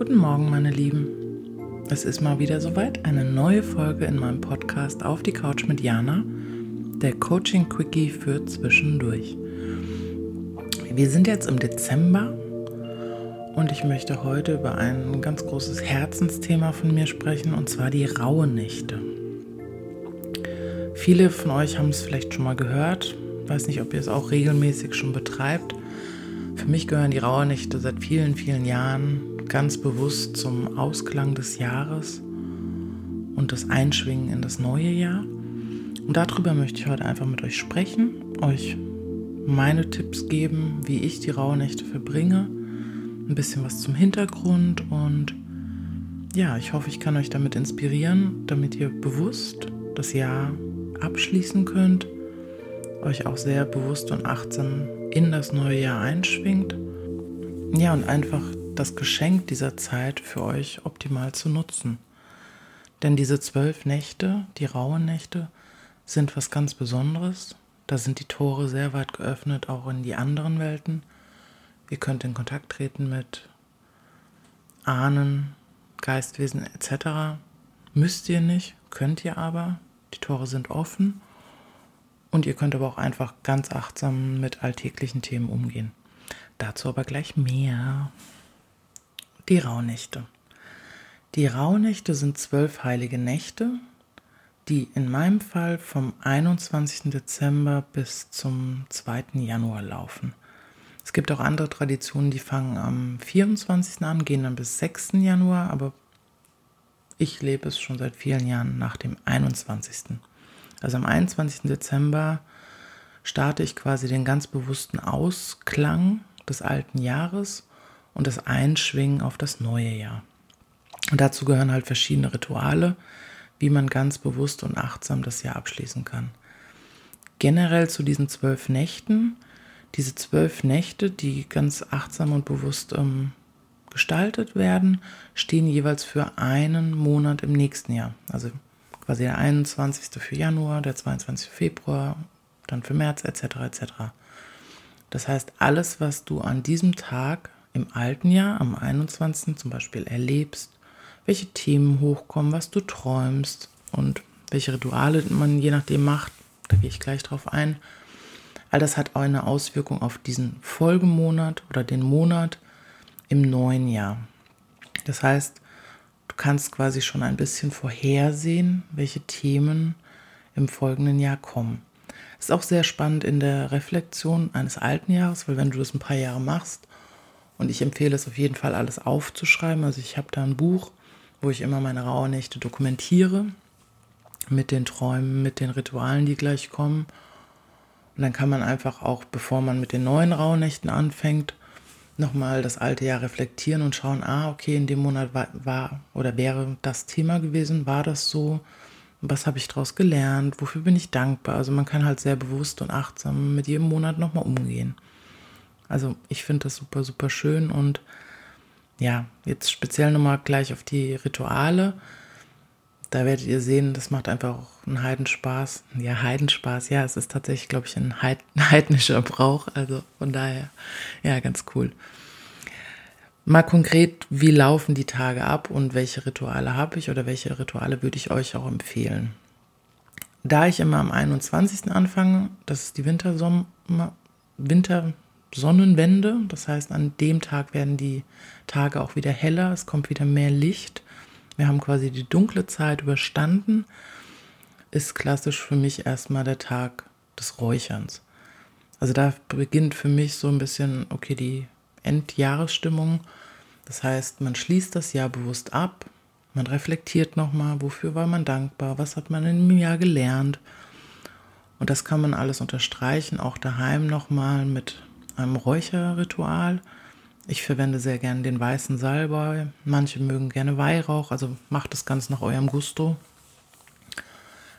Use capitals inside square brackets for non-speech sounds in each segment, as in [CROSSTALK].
Guten Morgen, meine Lieben. Es ist mal wieder soweit, eine neue Folge in meinem Podcast Auf die Couch mit Jana, der Coaching Quickie für zwischendurch. Wir sind jetzt im Dezember und ich möchte heute über ein ganz großes Herzensthema von mir sprechen und zwar die Rauhnächte. Viele von euch haben es vielleicht schon mal gehört, ich weiß nicht, ob ihr es auch regelmäßig schon betreibt. Für mich gehören die Rauhnächte seit vielen, vielen Jahren ganz bewusst zum Ausklang des Jahres und das Einschwingen in das neue Jahr. Und darüber möchte ich heute einfach mit euch sprechen, euch meine Tipps geben, wie ich die Rauhnächte verbringe, ein bisschen was zum Hintergrund und ja, ich hoffe, ich kann euch damit inspirieren, damit ihr bewusst das Jahr abschließen könnt, euch auch sehr bewusst und achtsam in das neue Jahr einschwingt. Ja, und einfach das Geschenk dieser Zeit für euch optimal zu nutzen. Denn diese zwölf Nächte, die rauen Nächte, sind was ganz Besonderes. Da sind die Tore sehr weit geöffnet, auch in die anderen Welten. Ihr könnt in Kontakt treten mit Ahnen, Geistwesen etc. Müsst ihr nicht, könnt ihr aber. Die Tore sind offen. Und ihr könnt aber auch einfach ganz achtsam mit alltäglichen Themen umgehen. Dazu aber gleich mehr. Die Rauhnächte. Die Rauhnächte sind zwölf heilige Nächte, die in meinem Fall vom 21. Dezember bis zum 2. Januar laufen. Es gibt auch andere Traditionen, die fangen am 24. an, gehen dann bis 6. Januar, aber ich lebe es schon seit vielen Jahren nach dem 21. Also am 21. Dezember starte ich quasi den ganz bewussten Ausklang des alten Jahres und das Einschwingen auf das neue Jahr. Und dazu gehören halt verschiedene Rituale, wie man ganz bewusst und achtsam das Jahr abschließen kann. Generell zu diesen zwölf Nächten, diese zwölf Nächte, die ganz achtsam und bewusst ähm, gestaltet werden, stehen jeweils für einen Monat im nächsten Jahr. Also quasi der 21. für Januar, der 22. Februar, dann für März etc. etc. Das heißt, alles, was du an diesem Tag im alten Jahr, am 21. zum Beispiel erlebst, welche Themen hochkommen, was du träumst und welche Rituale man je nachdem macht, da gehe ich gleich drauf ein. All das hat auch eine Auswirkung auf diesen Folgemonat oder den Monat im neuen Jahr. Das heißt, du kannst quasi schon ein bisschen vorhersehen, welche Themen im folgenden Jahr kommen. Das ist auch sehr spannend in der Reflexion eines alten Jahres, weil wenn du das ein paar Jahre machst, und ich empfehle es auf jeden Fall, alles aufzuschreiben. Also ich habe da ein Buch, wo ich immer meine Rauhnächte dokumentiere. Mit den Träumen, mit den Ritualen, die gleich kommen. Und dann kann man einfach auch, bevor man mit den neuen Rauhnächten anfängt, nochmal das alte Jahr reflektieren und schauen, ah, okay, in dem Monat war, war oder wäre das Thema gewesen, war das so? Was habe ich daraus gelernt? Wofür bin ich dankbar? Also man kann halt sehr bewusst und achtsam mit jedem Monat nochmal umgehen. Also ich finde das super, super schön und ja, jetzt speziell nochmal gleich auf die Rituale. Da werdet ihr sehen, das macht einfach auch einen Heidenspaß. Ja, Heidenspaß, ja, es ist tatsächlich, glaube ich, ein [LAUGHS] heidnischer Brauch. Also von daher, ja, ganz cool. Mal konkret, wie laufen die Tage ab und welche Rituale habe ich oder welche Rituale würde ich euch auch empfehlen? Da ich immer am 21. anfange, das ist die Wintersommer, Winter, Sonnenwende. Das heißt, an dem Tag werden die Tage auch wieder heller, es kommt wieder mehr Licht. Wir haben quasi die dunkle Zeit überstanden. Ist klassisch für mich erstmal der Tag des Räucherns. Also da beginnt für mich so ein bisschen, okay, die Endjahresstimmung. Das heißt, man schließt das Jahr bewusst ab, man reflektiert nochmal, wofür war man dankbar, was hat man im Jahr gelernt. Und das kann man alles unterstreichen, auch daheim nochmal mit einem Räucherritual. Ich verwende sehr gerne den weißen Salbei. Manche mögen gerne Weihrauch, also macht das ganz nach eurem Gusto.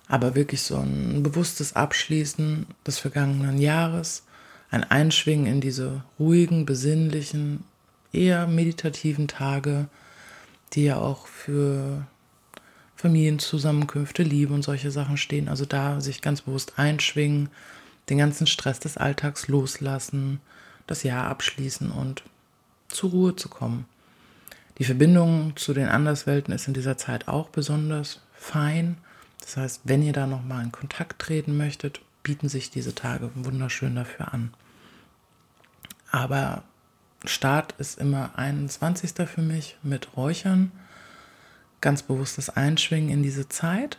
Aber wirklich so ein bewusstes Abschließen des vergangenen Jahres, ein Einschwingen in diese ruhigen, besinnlichen, eher meditativen Tage, die ja auch für Familienzusammenkünfte, Liebe und solche Sachen stehen. Also da sich ganz bewusst einschwingen, den ganzen Stress des Alltags loslassen, das Jahr abschließen und zur Ruhe zu kommen. Die Verbindung zu den Anderswelten ist in dieser Zeit auch besonders fein. Das heißt, wenn ihr da nochmal in Kontakt treten möchtet, bieten sich diese Tage wunderschön dafür an. Aber Start ist immer 21. für mich mit Räuchern ganz bewusstes Einschwingen in diese Zeit.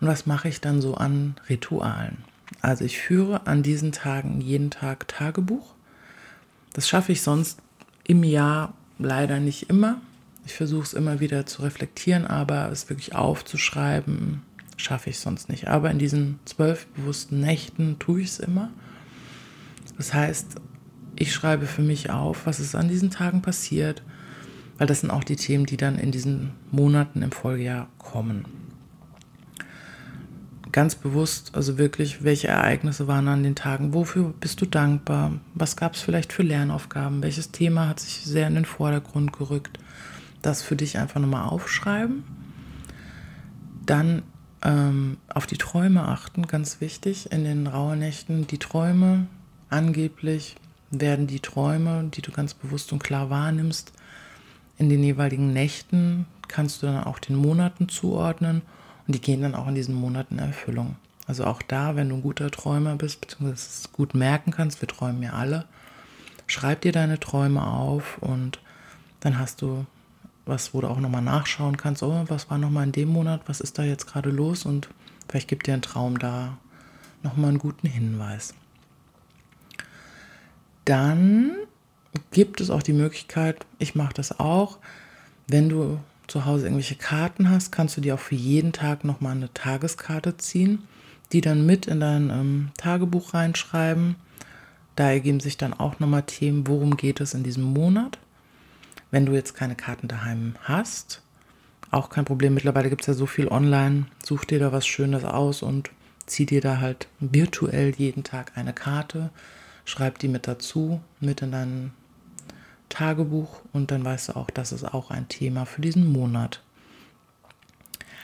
Und was mache ich dann so an Ritualen? Also ich führe an diesen Tagen jeden Tag Tagebuch. Das schaffe ich sonst im Jahr leider nicht immer. Ich versuche es immer wieder zu reflektieren, aber es wirklich aufzuschreiben, schaffe ich sonst nicht. Aber in diesen zwölf bewussten Nächten tue ich es immer. Das heißt, ich schreibe für mich auf, was ist an diesen Tagen passiert, weil das sind auch die Themen, die dann in diesen Monaten im Folgejahr kommen. Ganz bewusst, also wirklich, welche Ereignisse waren an den Tagen, wofür bist du dankbar, was gab es vielleicht für Lernaufgaben, welches Thema hat sich sehr in den Vordergrund gerückt, das für dich einfach nochmal aufschreiben. Dann ähm, auf die Träume achten, ganz wichtig, in den Rauhnächten, die Träume, angeblich werden die Träume, die du ganz bewusst und klar wahrnimmst, in den jeweiligen Nächten kannst du dann auch den Monaten zuordnen und die gehen dann auch in diesen Monaten Erfüllung. Also auch da, wenn du ein guter Träumer bist, beziehungsweise es gut merken kannst, wir träumen ja alle, schreib dir deine Träume auf und dann hast du was, wo du auch nochmal nachschauen kannst, oh, was war nochmal in dem Monat, was ist da jetzt gerade los und vielleicht gibt dir ein Traum da nochmal einen guten Hinweis. Dann gibt es auch die Möglichkeit, ich mache das auch, wenn du zu Hause irgendwelche Karten hast, kannst du dir auch für jeden Tag nochmal eine Tageskarte ziehen, die dann mit in dein ähm, Tagebuch reinschreiben. Da ergeben sich dann auch nochmal Themen, worum geht es in diesem Monat. Wenn du jetzt keine Karten daheim hast, auch kein Problem. Mittlerweile gibt es ja so viel online. Such dir da was Schönes aus und zieh dir da halt virtuell jeden Tag eine Karte. Schreib die mit dazu, mit in deinen Tagebuch und dann weißt du auch, das ist auch ein Thema für diesen Monat.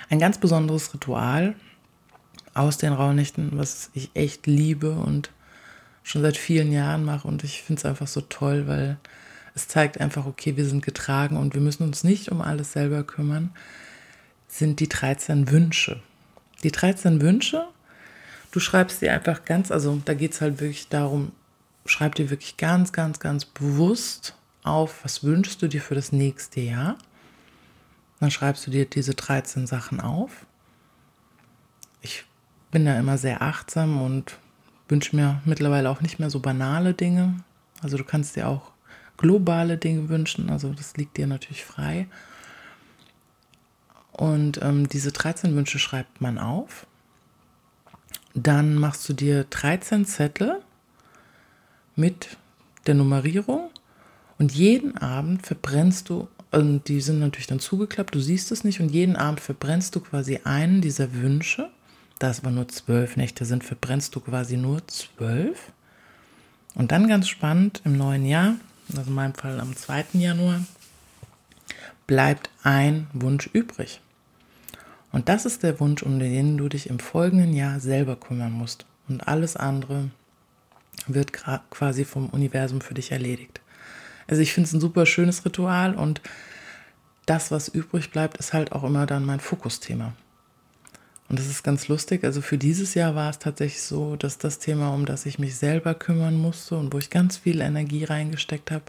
Ein ganz besonderes Ritual aus den Rauhnächten, was ich echt liebe und schon seit vielen Jahren mache und ich finde es einfach so toll, weil es zeigt einfach, okay, wir sind getragen und wir müssen uns nicht um alles selber kümmern, sind die 13 Wünsche. Die 13 Wünsche, du schreibst dir einfach ganz, also da geht es halt wirklich darum, schreib dir wirklich ganz, ganz, ganz bewusst auf, was wünschst du dir für das nächste Jahr. Dann schreibst du dir diese 13 Sachen auf. Ich bin da immer sehr achtsam und wünsche mir mittlerweile auch nicht mehr so banale Dinge. Also du kannst dir auch globale Dinge wünschen, also das liegt dir natürlich frei. Und ähm, diese 13 Wünsche schreibt man auf. Dann machst du dir 13 Zettel mit der Nummerierung und jeden Abend verbrennst du, und die sind natürlich dann zugeklappt, du siehst es nicht, und jeden Abend verbrennst du quasi einen dieser Wünsche. Da es aber nur zwölf Nächte sind, verbrennst du quasi nur zwölf. Und dann ganz spannend, im neuen Jahr, also in meinem Fall am 2. Januar, bleibt ein Wunsch übrig. Und das ist der Wunsch, um den du dich im folgenden Jahr selber kümmern musst. Und alles andere wird quasi vom Universum für dich erledigt. Also ich finde es ein super schönes Ritual und das, was übrig bleibt, ist halt auch immer dann mein Fokusthema. Und das ist ganz lustig. Also für dieses Jahr war es tatsächlich so, dass das Thema, um das ich mich selber kümmern musste und wo ich ganz viel Energie reingesteckt habe,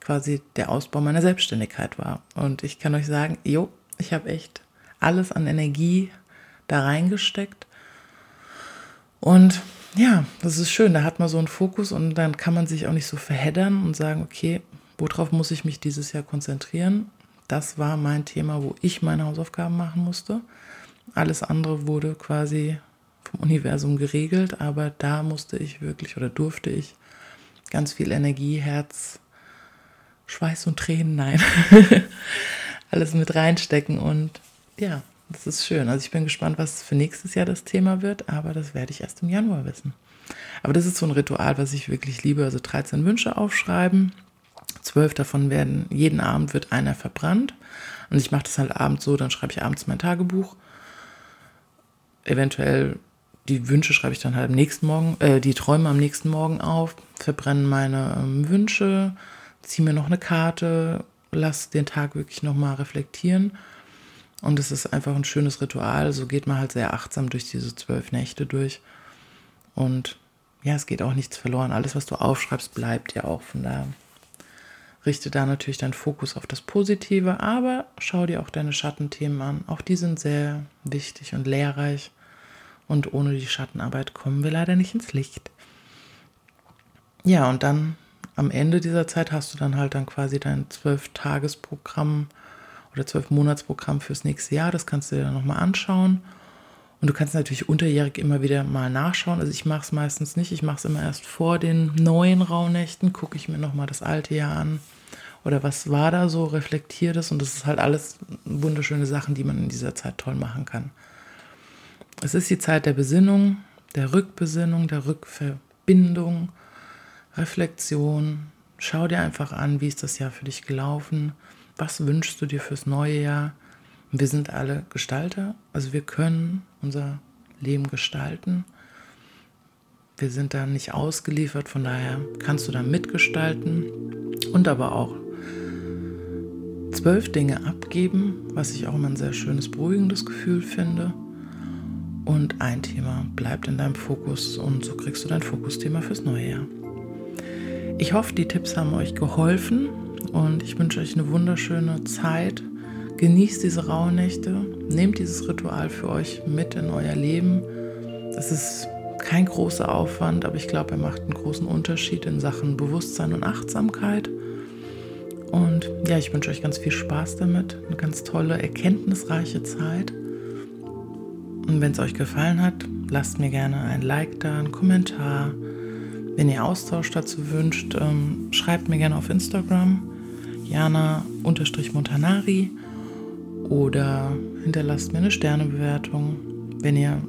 quasi der Ausbau meiner Selbstständigkeit war. Und ich kann euch sagen, jo, ich habe echt alles an Energie da reingesteckt. Und ja, das ist schön. Da hat man so einen Fokus und dann kann man sich auch nicht so verheddern und sagen, okay, worauf muss ich mich dieses Jahr konzentrieren? Das war mein Thema, wo ich meine Hausaufgaben machen musste. Alles andere wurde quasi vom Universum geregelt, aber da musste ich wirklich oder durfte ich ganz viel Energie, Herz, Schweiß und Tränen, nein, [LAUGHS] alles mit reinstecken und ja, das ist schön. Also ich bin gespannt, was für nächstes Jahr das Thema wird, aber das werde ich erst im Januar wissen. Aber das ist so ein Ritual, was ich wirklich liebe. Also 13 Wünsche aufschreiben, Zwölf davon werden, jeden Abend wird einer verbrannt. Und ich mache das halt abends so, dann schreibe ich abends mein Tagebuch. Eventuell die Wünsche schreibe ich dann halt am nächsten Morgen, äh, die Träume am nächsten Morgen auf, verbrenne meine ähm, Wünsche, ziehe mir noch eine Karte, lass den Tag wirklich nochmal reflektieren. Und es ist einfach ein schönes Ritual. So geht man halt sehr achtsam durch diese zwölf Nächte durch. Und ja, es geht auch nichts verloren. Alles, was du aufschreibst, bleibt ja auch. Von daher richte da natürlich deinen Fokus auf das Positive, aber schau dir auch deine Schattenthemen an. Auch die sind sehr wichtig und lehrreich. Und ohne die Schattenarbeit kommen wir leider nicht ins Licht. Ja, und dann am Ende dieser Zeit hast du dann halt dann quasi dein Zwölf-Tages-Programm oder Zwölf-Monats-Programm fürs nächste Jahr. Das kannst du dir dann nochmal anschauen. Und du kannst natürlich unterjährig immer wieder mal nachschauen. Also ich mache es meistens nicht. Ich mache es immer erst vor den neuen Rauhnächten. Gucke ich mir nochmal das alte Jahr an. Oder was war da so, reflektiert es. Und das ist halt alles wunderschöne Sachen, die man in dieser Zeit toll machen kann. Es ist die Zeit der Besinnung, der Rückbesinnung, der Rückverbindung, Reflexion. Schau dir einfach an, wie ist das Jahr für dich gelaufen? Was wünschst du dir fürs neue Jahr? Wir sind alle Gestalter, also wir können unser Leben gestalten. Wir sind da nicht ausgeliefert, von daher kannst du da mitgestalten und aber auch zwölf Dinge abgeben, was ich auch immer ein sehr schönes, beruhigendes Gefühl finde. Und ein Thema bleibt in deinem Fokus und so kriegst du dein Fokusthema fürs neue Jahr. Ich hoffe, die Tipps haben euch geholfen und ich wünsche euch eine wunderschöne Zeit Genießt diese Rauhnächte, nehmt dieses Ritual für euch mit in euer Leben. Es ist kein großer Aufwand, aber ich glaube, er macht einen großen Unterschied in Sachen Bewusstsein und Achtsamkeit. Und ja, ich wünsche euch ganz viel Spaß damit, eine ganz tolle, erkenntnisreiche Zeit. Und wenn es euch gefallen hat, lasst mir gerne ein Like da, einen Kommentar. Wenn ihr Austausch dazu wünscht, ähm, schreibt mir gerne auf Instagram jana-montanari oder hinterlasst mir eine Sternebewertung, wenn ihr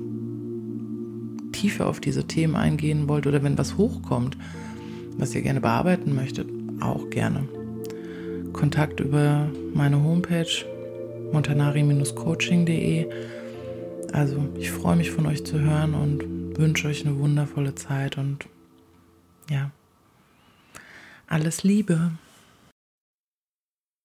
tiefer auf diese Themen eingehen wollt oder wenn was hochkommt, was ihr gerne bearbeiten möchtet, auch gerne. Kontakt über meine Homepage montanari-coaching.de. Also ich freue mich von euch zu hören und wünsche euch eine wundervolle Zeit und ja, alles Liebe.